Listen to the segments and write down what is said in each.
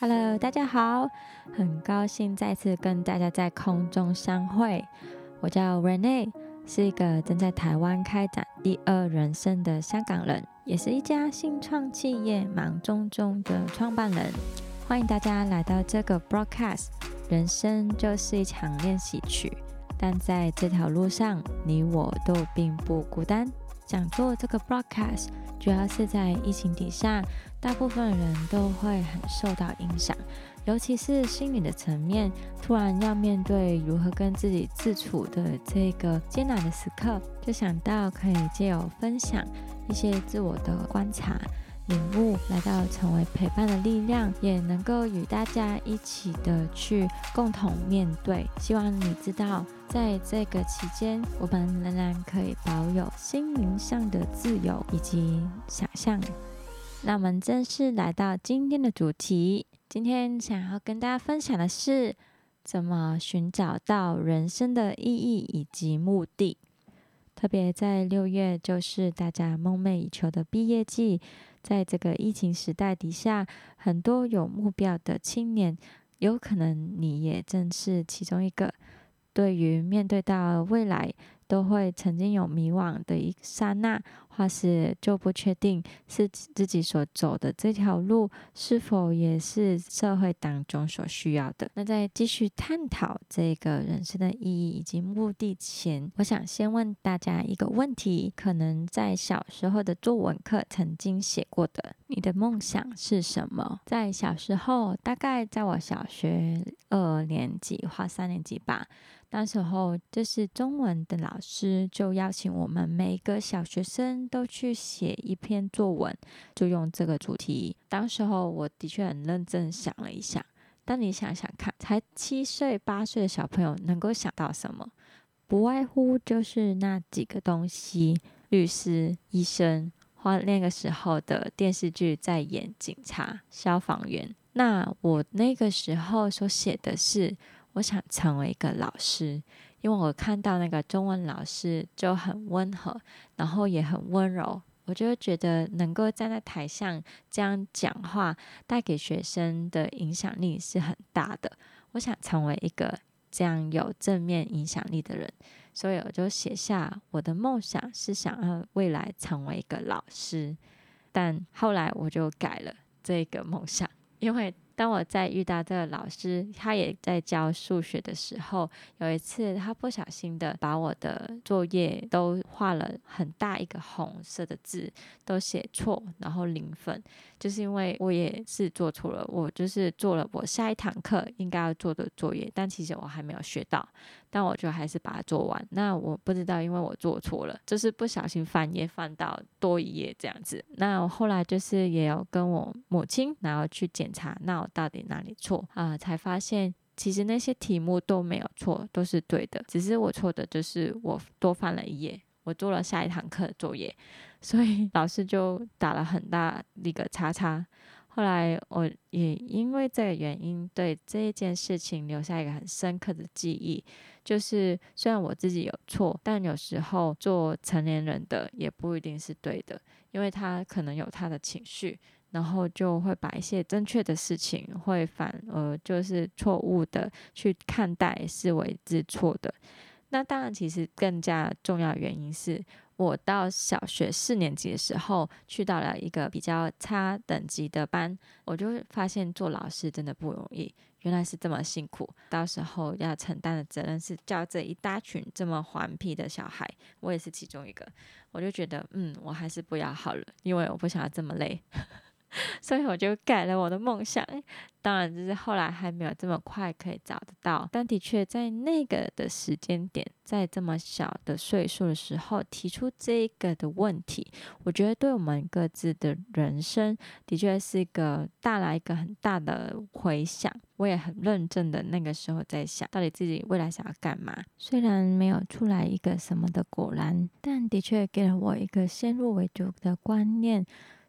Hello，大家好，很高兴再次跟大家在空中相会。我叫 Rene，是一个正在台湾开展第二人生的香港人，也是一家新创企业忙中中的创办人。欢迎大家来到这个 broadcast。人生就是一场练习曲，但在这条路上，你我都并不孤单。想做这个 broadcast，主要是在疫情底下，大部分人都会很受到影响，尤其是心理的层面，突然要面对如何跟自己自处的这个艰难的时刻，就想到可以借由分享一些自我的观察。领悟来到成为陪伴的力量，也能够与大家一起的去共同面对。希望你知道，在这个期间，我们仍然可以保有心灵上的自由以及想象。那我们正式来到今天的主题。今天想要跟大家分享的是，怎么寻找到人生的意义以及目的。特别在六月，就是大家梦寐以求的毕业季。在这个疫情时代底下，很多有目标的青年，有可能你也正是其中一个。对于面对到未来。都会曾经有迷惘的一刹那，或是就不确定是自己所走的这条路是否也是社会当中所需要的。那在继续探讨这个人生的意义以及目的前，我想先问大家一个问题：可能在小时候的作文课曾经写过的，你的梦想是什么？在小时候，大概在我小学二年级或三年级吧。那时候就是中文的老师就邀请我们每一个小学生都去写一篇作文，就用这个主题。当时候我的确很认真想了一下，但你想想看，才七岁八岁的小朋友能够想到什么？不外乎就是那几个东西：律师、医生，或那个时候的电视剧在演警察、消防员。那我那个时候所写的是。我想成为一个老师，因为我看到那个中文老师就很温和，然后也很温柔，我就觉得能够站在台上这样讲话，带给学生的影响力是很大的。我想成为一个这样有正面影响力的人，所以我就写下我的梦想是想要未来成为一个老师，但后来我就改了这个梦想，因为。当我在遇到这个老师，他也在教数学的时候，有一次他不小心的把我的作业都画了很大一个红色的字，都写错，然后零分，就是因为我也是做错了，我就是做了我下一堂课应该要做的作业，但其实我还没有学到。但我就还是把它做完。那我不知道，因为我做错了，就是不小心翻页翻到多一页这样子。那我后来就是也有跟我母亲，然后去检查，那我到底哪里错啊？才发现其实那些题目都没有错，都是对的。只是我错的就是我多翻了一页，我做了下一堂课的作业，所以老师就打了很大一个叉叉。后来我也因为这个原因，对这件事情留下一个很深刻的记忆。就是虽然我自己有错，但有时候做成年人的也不一定是对的，因为他可能有他的情绪，然后就会把一些正确的事情，会反而就是错误的去看待，视为是错的。那当然，其实更加重要的原因是。我到小学四年级的时候，去到了一个比较差等级的班，我就发现做老师真的不容易，原来是这么辛苦。到时候要承担的责任是教这一大群这么顽皮的小孩，我也是其中一个。我就觉得，嗯，我还是不要好了，因为我不想要这么累。所以我就改了我的梦想，当然就是后来还没有这么快可以找得到，但的确在那个的时间点，在这么小的岁数的时候提出这一个的问题，我觉得对我们各自的人生的确是一个带来一个很大的回响。我也很认真的那个时候在想到底自己未来想要干嘛，虽然没有出来一个什么的果然，但的确给了我一个先入为主的观念。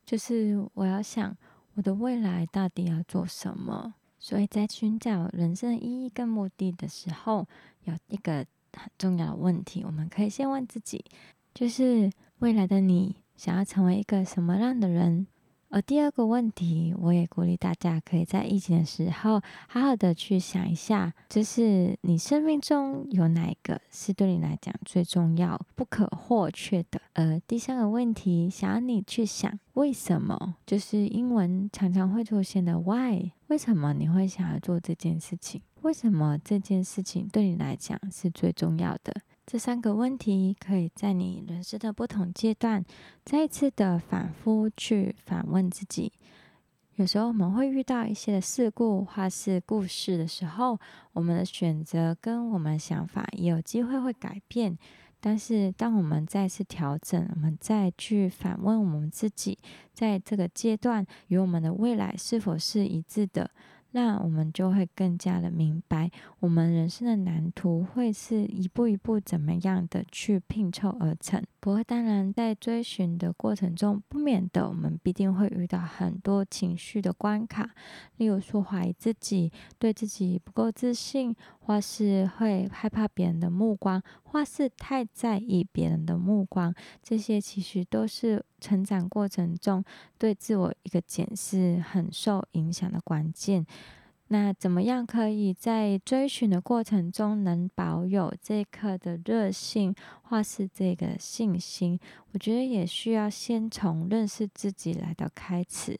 就是我要想我的未来到底要做什么，所以在寻找人生意义跟目的的时候，有一个很重要的问题，我们可以先问自己：就是未来的你想要成为一个什么样的人？而第二个问题，我也鼓励大家可以在疫情的时候，好好的去想一下，就是你生命中有哪一个是对你来讲最重要、不可或缺的。呃，第三个问题，想要你去想，为什么？就是英文常常会出现的 why，为什么你会想要做这件事情？为什么这件事情对你来讲是最重要的？这三个问题可以在你人生的不同阶段，再一次的反复去反问自己。有时候我们会遇到一些的事故或是故事的时候，我们的选择跟我们想法也有机会会改变。但是当我们再次调整，我们再去反问我们自己，在这个阶段与我们的未来是否是一致的？那我们就会更加的明白，我们人生的蓝图会是一步一步怎么样的去拼凑而成。不过，当然在追寻的过程中，不免的我们必定会遇到很多情绪的关卡，例如说怀疑自己，对自己不够自信，或是会害怕别人的目光，或是太在意别人的目光，这些其实都是成长过程中对自我一个检视很受影响的关键。那怎么样可以在追寻的过程中能保有这颗的热性，或是这个信心？我觉得也需要先从认识自己来到开始。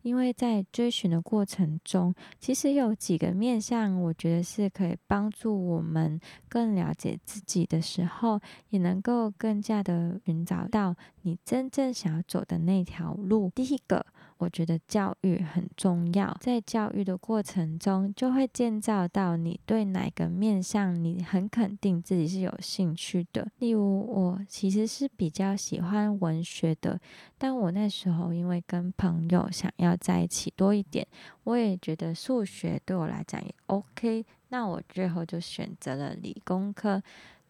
因为在追寻的过程中，其实有几个面向，我觉得是可以帮助我们更了解自己的时候，也能够更加的寻找到你真正想要走的那条路。第一个。我觉得教育很重要，在教育的过程中，就会建造到你对哪个面向你很肯定自己是有兴趣的。例如，我其实是比较喜欢文学的，但我那时候因为跟朋友想要在一起多一点，我也觉得数学对我来讲也 OK，那我最后就选择了理工科。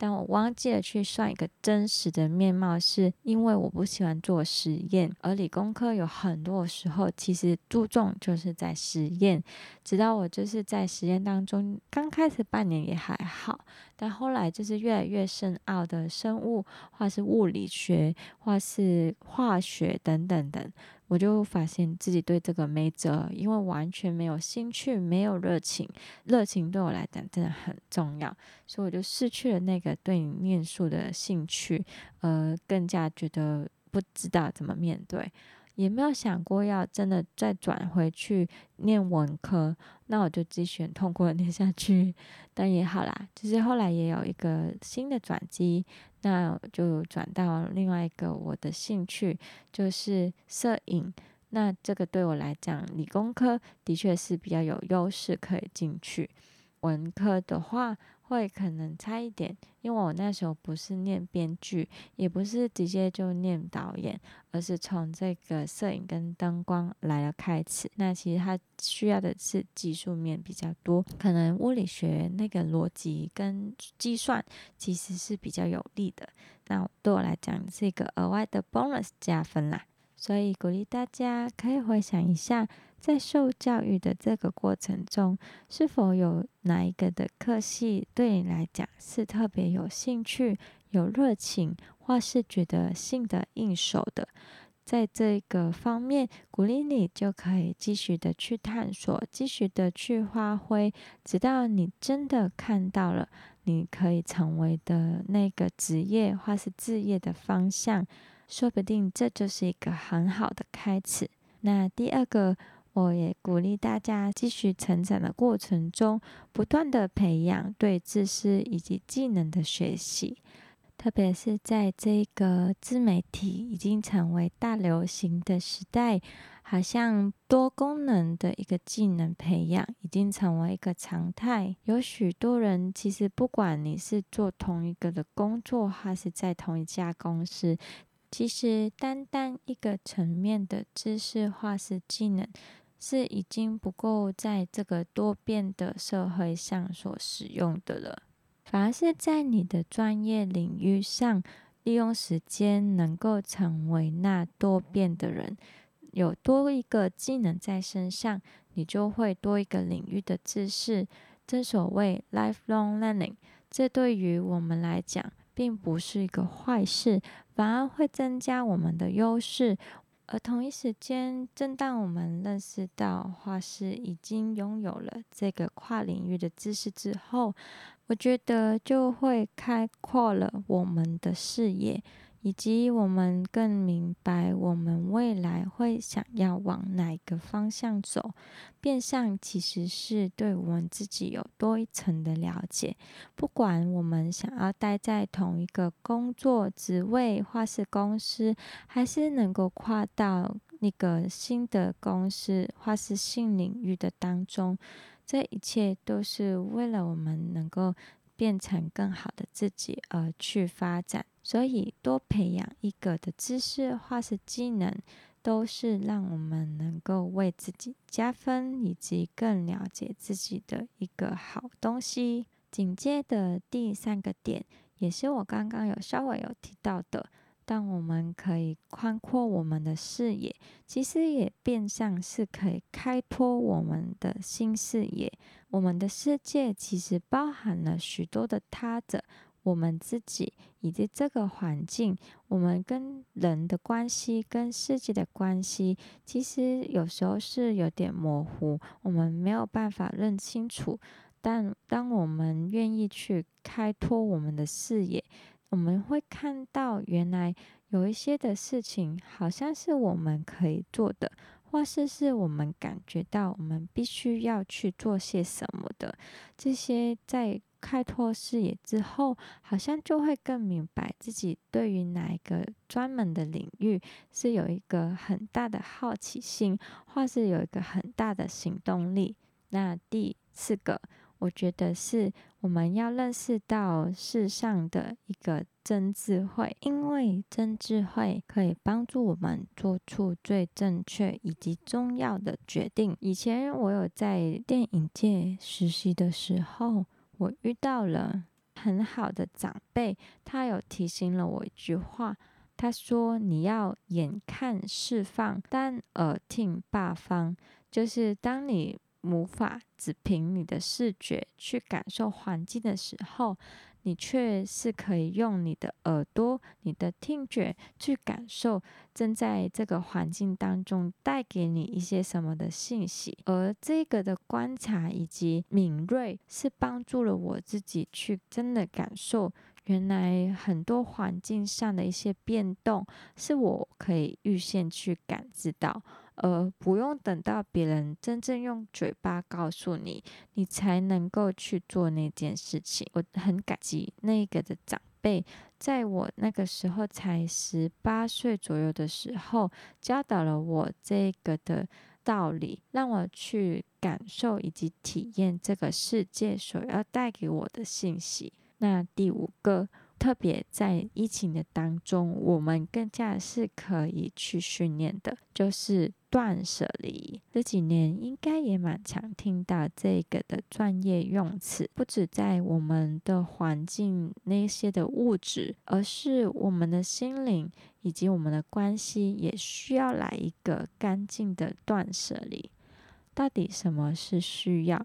但我忘记了去算一个真实的面貌，是因为我不喜欢做实验，而理工科有很多时候其实注重就是在实验。直到我就是在实验当中，刚开始半年也还好，但后来就是越来越深奥的生物，或是物理学，或是化学等等等。我就发现自己对这个没辙，因为完全没有兴趣，没有热情。热情对我来讲真的很重要，所以我就失去了那个对你念书的兴趣，呃，更加觉得不知道怎么面对。也没有想过要真的再转回去念文科，那我就继续痛苦的念下去。但也好啦，就是后来也有一个新的转机，那就转到另外一个我的兴趣，就是摄影。那这个对我来讲，理工科的确是比较有优势可以进去，文科的话。会可能差一点，因为我那时候不是念编剧，也不是直接就念导演，而是从这个摄影跟灯光来了开始。那其实它需要的是技术面比较多，可能物理学那个逻辑跟计算其实是比较有利的。那对我来讲是一个额外的 bonus 加分啦。所以鼓励大家可以回想一下，在受教育的这个过程中，是否有哪一个的课系对你来讲是特别有兴趣、有热情，或是觉得信得应手的？在这个方面，鼓励你就可以继续的去探索，继续的去发挥，直到你真的看到了你可以成为的那个职业或是置业的方向。说不定这就是一个很好的开始。那第二个，我也鼓励大家继续成长的过程中，不断的培养对知识以及技能的学习。特别是在这个自媒体已经成为大流行的时代，好像多功能的一个技能培养已经成为一个常态。有许多人其实不管你是做同一个的工作，还是在同一家公司。其实，单单一个层面的知识化是技能，是已经不够在这个多变的社会上所使用的了。反而是在你的专业领域上，利用时间能够成为那多变的人，有多一个技能在身上，你就会多一个领域的知识。正所谓 lifelong learning，这对于我们来讲。并不是一个坏事，反而会增加我们的优势。而同一时间，正当我们认识到画师已经拥有了这个跨领域的知识之后，我觉得就会开阔了我们的视野。以及我们更明白我们未来会想要往哪个方向走，变相其实是对我们自己有多一层的了解。不管我们想要待在同一个工作职位，或是公司，还是能够跨到那个新的公司，或是新领域的当中，这一切都是为了我们能够变成更好的自己而去发展。所以，多培养一个的知识或是技能，都是让我们能够为自己加分，以及更了解自己的一个好东西。紧接的第三个点，也是我刚刚有稍微有提到的，当我们可以宽阔我们的视野，其实也变相是可以开拓我们的新视野。我们的世界其实包含了许多的他者。我们自己以及这个环境，我们跟人的关系、跟世界的关系，其实有时候是有点模糊，我们没有办法认清楚。但当我们愿意去开拓我们的视野，我们会看到原来有一些的事情，好像是我们可以做的，或是是我们感觉到我们必须要去做些什么的。这些在。开拓视野之后，好像就会更明白自己对于哪一个专门的领域是有一个很大的好奇心，或是有一个很大的行动力。那第四个，我觉得是我们要认识到世上的一个真智慧，因为真智慧可以帮助我们做出最正确以及重要的决定。以前我有在电影界实习的时候。我遇到了很好的长辈，他有提醒了我一句话，他说：“你要眼看释放，但耳听八方。”就是当你无法只凭你的视觉去感受环境的时候。你却是可以用你的耳朵、你的听觉去感受正在这个环境当中带给你一些什么的信息，而这个的观察以及敏锐是帮助了我自己去真的感受，原来很多环境上的一些变动是我可以预先去感知到。呃不用等到别人真正用嘴巴告诉你，你才能够去做那件事情。我很感激那个的长辈，在我那个时候才十八岁左右的时候，教导了我这个的道理，让我去感受以及体验这个世界所要带给我的信息。那第五个。特别在疫情的当中，我们更加是可以去训练的，就是断舍离。这几年应该也蛮常听到这个的专业用词，不止在我们的环境那些的物质，而是我们的心灵以及我们的关系，也需要来一个干净的断舍离。到底什么是需要？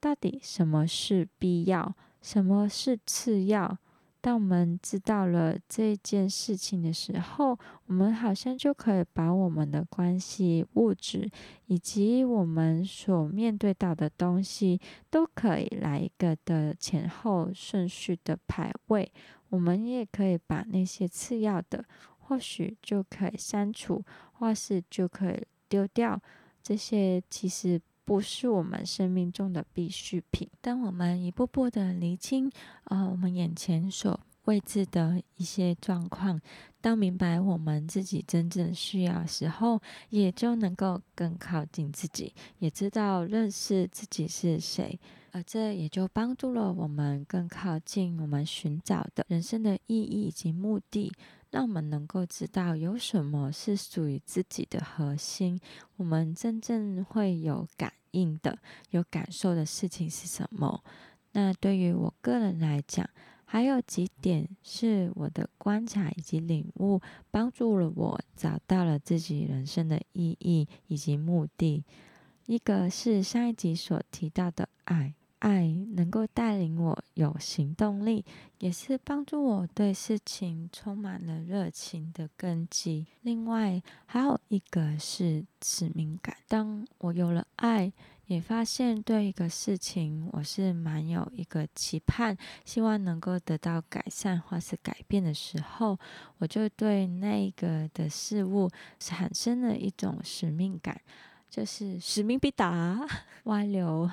到底什么是必要？什么是次要？当我们知道了这件事情的时候，我们好像就可以把我们的关系、物质以及我们所面对到的东西，都可以来一个的前后顺序的排位。我们也可以把那些次要的，或许就可以删除，或是就可以丢掉。这些其实。不是我们生命中的必需品。当我们一步步的厘清，呃，我们眼前所未知的一些状况，当明白我们自己真正需要的时候，也就能够更靠近自己，也知道认识自己是谁，而这也就帮助了我们更靠近我们寻找的人生的意义以及目的。让我们能够知道有什么是属于自己的核心，我们真正会有感应的、有感受的事情是什么？那对于我个人来讲，还有几点是我的观察以及领悟，帮助了我找到了自己人生的意义以及目的。一个是上一集所提到的爱。爱能够带领我有行动力，也是帮助我对事情充满了热情的根基。另外，还有一个是使命感。当我有了爱，也发现对一个事情我是蛮有一个期盼，希望能够得到改善或是改变的时候，我就对那个的事物产生了一种使命感，就是使命必达，歪流。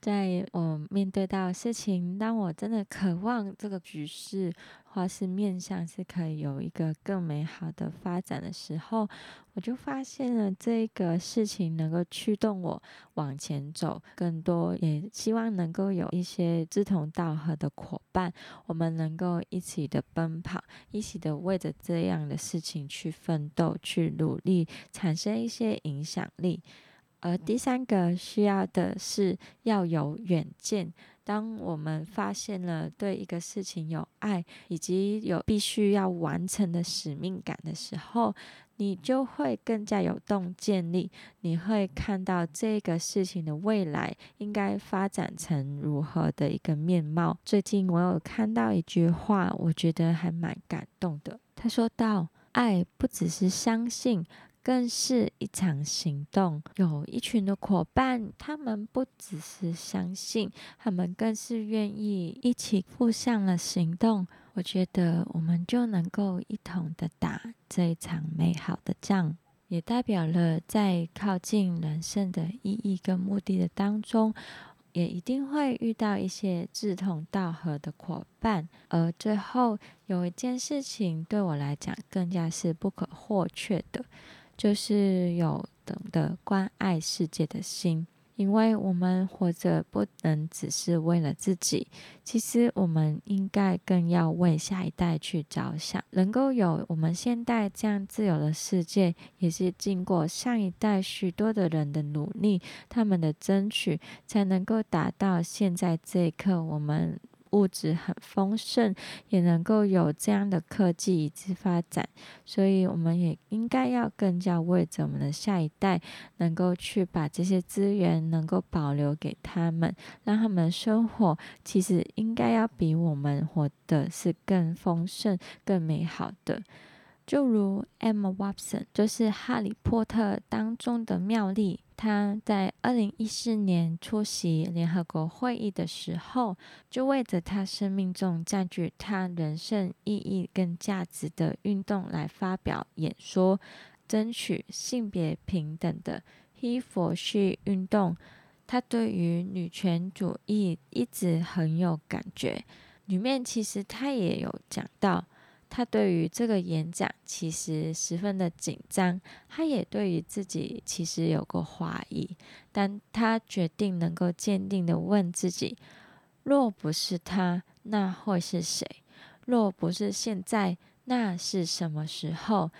在我面对到事情，当我真的渴望这个局势或是面向是可以有一个更美好的发展的时候，我就发现了这个事情能够驱动我往前走更多，也希望能够有一些志同道合的伙伴，我们能够一起的奔跑，一起的为着这样的事情去奋斗、去努力，产生一些影响力。而第三个需要的是要有远见。当我们发现了对一个事情有爱，以及有必须要完成的使命感的时候，你就会更加有洞见力。你会看到这个事情的未来应该发展成如何的一个面貌。最近我有看到一句话，我觉得还蛮感动的。他说到：“爱不只是相信。”更是一场行动，有一群的伙伴，他们不只是相信，他们更是愿意一起付上了行动。我觉得我们就能够一同的打这一场美好的仗，也代表了在靠近人生的意义跟目的的当中，也一定会遇到一些志同道合的伙伴。而最后有一件事情对我来讲更加是不可或缺的。就是有懂得关爱世界的心，因为我们活着不能只是为了自己，其实我们应该更要为下一代去着想。能够有我们现代这样自由的世界，也是经过上一代许多的人的努力，他们的争取，才能够达到现在这一刻我们。物质很丰盛，也能够有这样的科技以及发展，所以我们也应该要更加为着我们的下一代，能够去把这些资源能够保留给他们，让他们生活其实应该要比我们活的是更丰盛、更美好的。就如 Emma Watson，就是《哈利波特》当中的妙丽。他在二零一四年出席联合国会议的时候，就为着他生命中占据他人生意义跟价值的运动来发表演说，争取性别平等的 He for She 运动。他对于女权主义一直很有感觉，里面其实他也有讲到。他对于这个演讲其实十分的紧张，他也对于自己其实有过怀疑，但他决定能够坚定的问自己：若不是他，那会是谁？若不是现在，那是什么时候？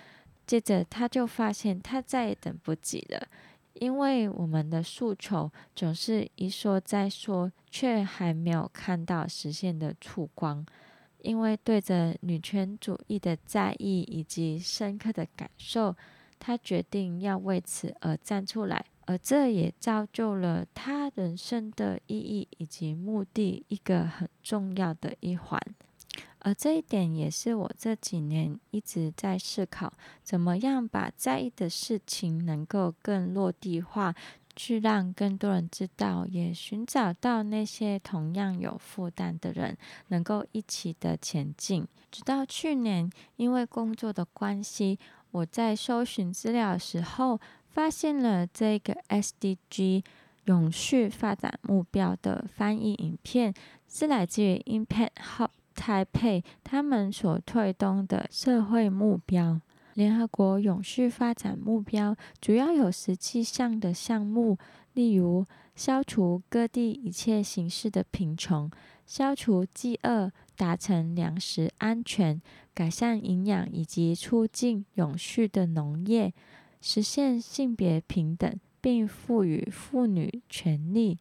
接着他就发现他再也等不及了，因为我们的诉求总是一说再说，却还没有看到实现的曙光。因为对着女权主义的在意以及深刻的感受，他决定要为此而站出来，而这也造就了他人生的意义以及目的一个很重要的一环。而这一点也是我这几年一直在思考，怎么样把在意的事情能够更落地化。去让更多人知道，也寻找到那些同样有负担的人，能够一起的前进。直到去年，因为工作的关系，我在搜寻资料的时候，发现了这个 SDG 永续发展目标的翻译影片，是来自于 Impact Hub 台北他们所推动的社会目标。联合国永续发展目标主要有十七项的项目，例如消除各地一切形式的贫穷、消除饥饿、达成粮食安全、改善营养以及促进永续的农业、实现性别平等并赋予妇女权利、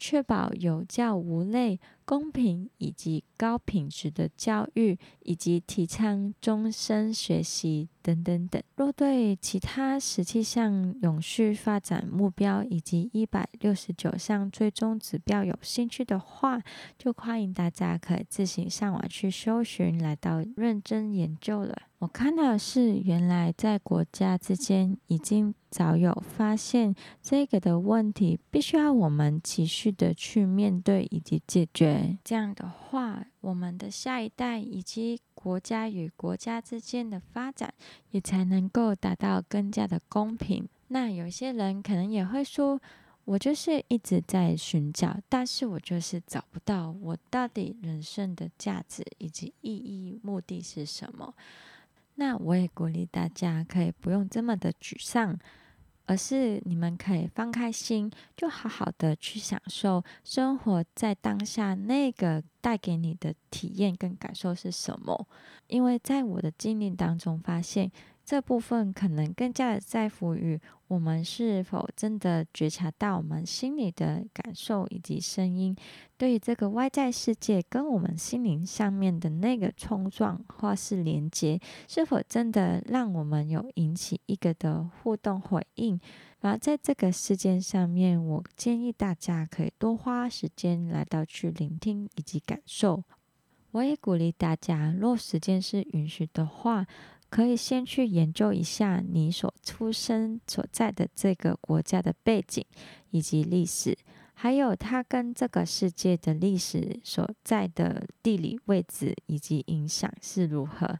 确保有教无类。公平以及高品质的教育，以及提倡终身学习等等等。若对其他十七项永续发展目标以及一百六十九项追踪指标有兴趣的话，就欢迎大家可以自行上网去搜寻，来到认真研究了。我看到的是，原来在国家之间已经早有发现这个的问题，必须要我们持续的去面对以及解决。这样的话，我们的下一代以及国家与国家之间的发展，也才能够达到更加的公平。那有些人可能也会说，我就是一直在寻找，但是我就是找不到我到底人生的价值以及意义、目的是什么。那我也鼓励大家，可以不用这么的沮丧，而是你们可以放开心，就好好的去享受生活在当下那个带给你的体验跟感受是什么。因为在我的经历当中发现。这部分可能更加的在乎于我们是否真的觉察到我们心里的感受以及声音，对于这个外在世界跟我们心灵上面的那个冲撞或是连接，是否真的让我们有引起一个的互动回应？然后在这个事件上面，我建议大家可以多花时间来到去聆听以及感受。我也鼓励大家，若时间是允许的话。可以先去研究一下你所出生所在的这个国家的背景以及历史，还有它跟这个世界的历史所在的地理位置以及影响是如何。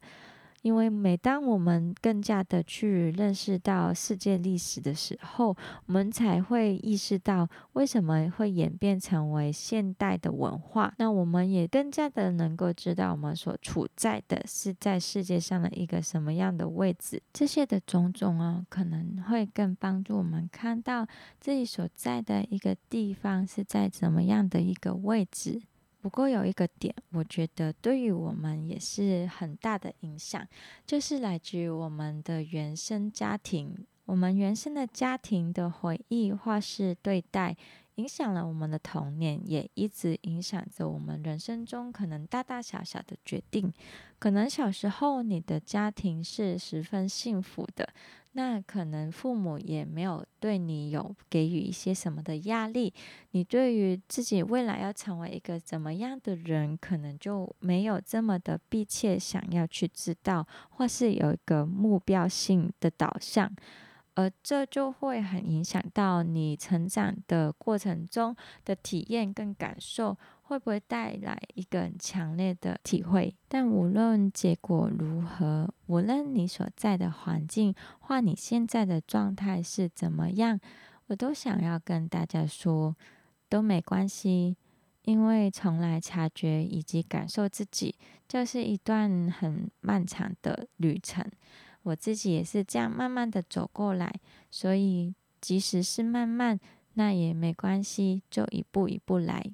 因为每当我们更加的去认识到世界历史的时候，我们才会意识到为什么会演变成为现代的文化。那我们也更加的能够知道我们所处在的是在世界上的一个什么样的位置。这些的种种啊，可能会更帮助我们看到自己所在的一个地方是在怎么样的一个位置。不过有一个点，我觉得对于我们也是很大的影响，就是来自于我们的原生家庭，我们原生的家庭的回忆或是对待，影响了我们的童年，也一直影响着我们人生中可能大大小小的决定。可能小时候你的家庭是十分幸福的。那可能父母也没有对你有给予一些什么的压力，你对于自己未来要成为一个怎么样的人，可能就没有这么的迫切想要去知道，或是有一个目标性的导向，而这就会很影响到你成长的过程中的体验跟感受。会不会带来一个很强烈的体会？但无论结果如何，无论你所在的环境或你现在的状态是怎么样，我都想要跟大家说，都没关系，因为从来察觉以及感受自己，这是一段很漫长的旅程。我自己也是这样慢慢的走过来，所以即使是慢慢，那也没关系，就一步一步来。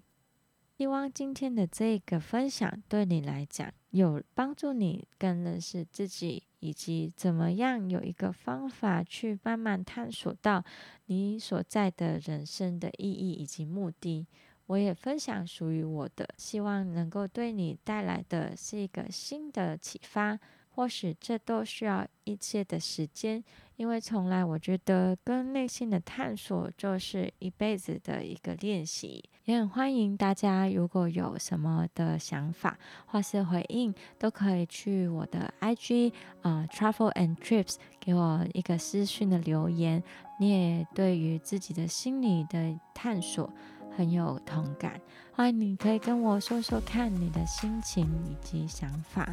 希望今天的这个分享对你来讲有帮助，你更认识自己，以及怎么样有一个方法去慢慢探索到你所在的人生的意义以及目的。我也分享属于我的，希望能够对你带来的是一个新的启发。或许这都需要一些的时间，因为从来我觉得跟内心的探索就是一辈子的一个练习。也很欢迎大家，如果有什么的想法或是回应，都可以去我的 IG 啊，Travel and Trips 给我一个私讯的留言。你也对于自己的心理的探索很有同感，欢迎你可以跟我说说看你的心情以及想法。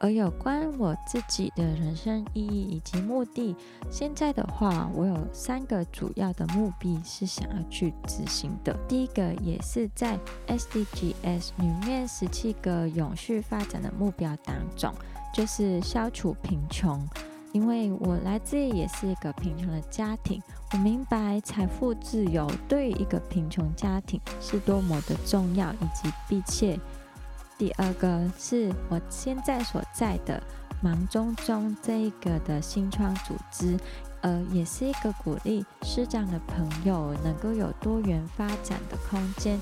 而有关我自己的人生意义以及目的，现在的话，我有三个主要的目的是想要去执行的。第一个也是在 SDGs 里面十七个永续发展的目标当中，就是消除贫穷。因为我来自也是一个贫穷的家庭，我明白财富自由对一个贫穷家庭是多么的重要以及迫切。第二个是我现在所在的忙中中这一个的新创组织，呃，也是一个鼓励师长的朋友能够有多元发展的空间。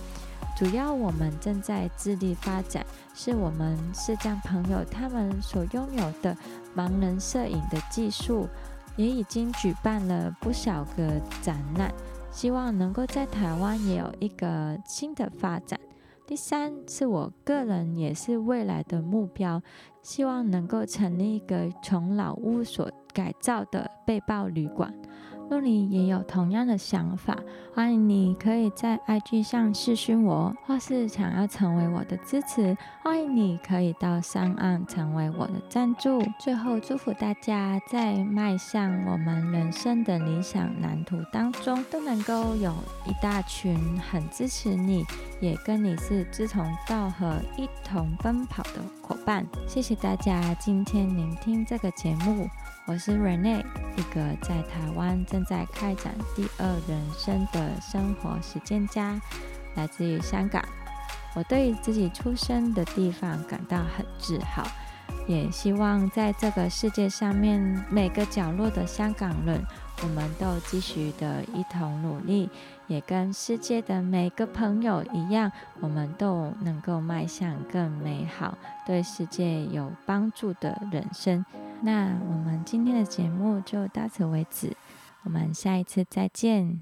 主要我们正在致力发展，是我们视障朋友他们所拥有的盲人摄影的技术，也已经举办了不少个展览，希望能够在台湾也有一个新的发展。第三是我个人也是未来的目标，希望能够成立一个从老屋所改造的背包旅馆。若你也有同样的想法，欢迎你可以在 IG 上私讯我，或是想要成为我的支持，欢迎你可以到上岸成为我的赞助。最后，祝福大家在迈向我们人生的理想蓝图当中，都能够有一大群很支持你，也跟你是志同道合、一同奔跑的伙伴。谢谢大家今天聆听这个节目。我是 Rene，一个在台湾正在开展第二人生的生活实践家，来自于香港。我对自己出生的地方感到很自豪，也希望在这个世界上面每个角落的香港人，我们都继续的一同努力，也跟世界的每个朋友一样，我们都能够迈向更美好、对世界有帮助的人生。那我们今天的节目就到此为止，我们下一次再见。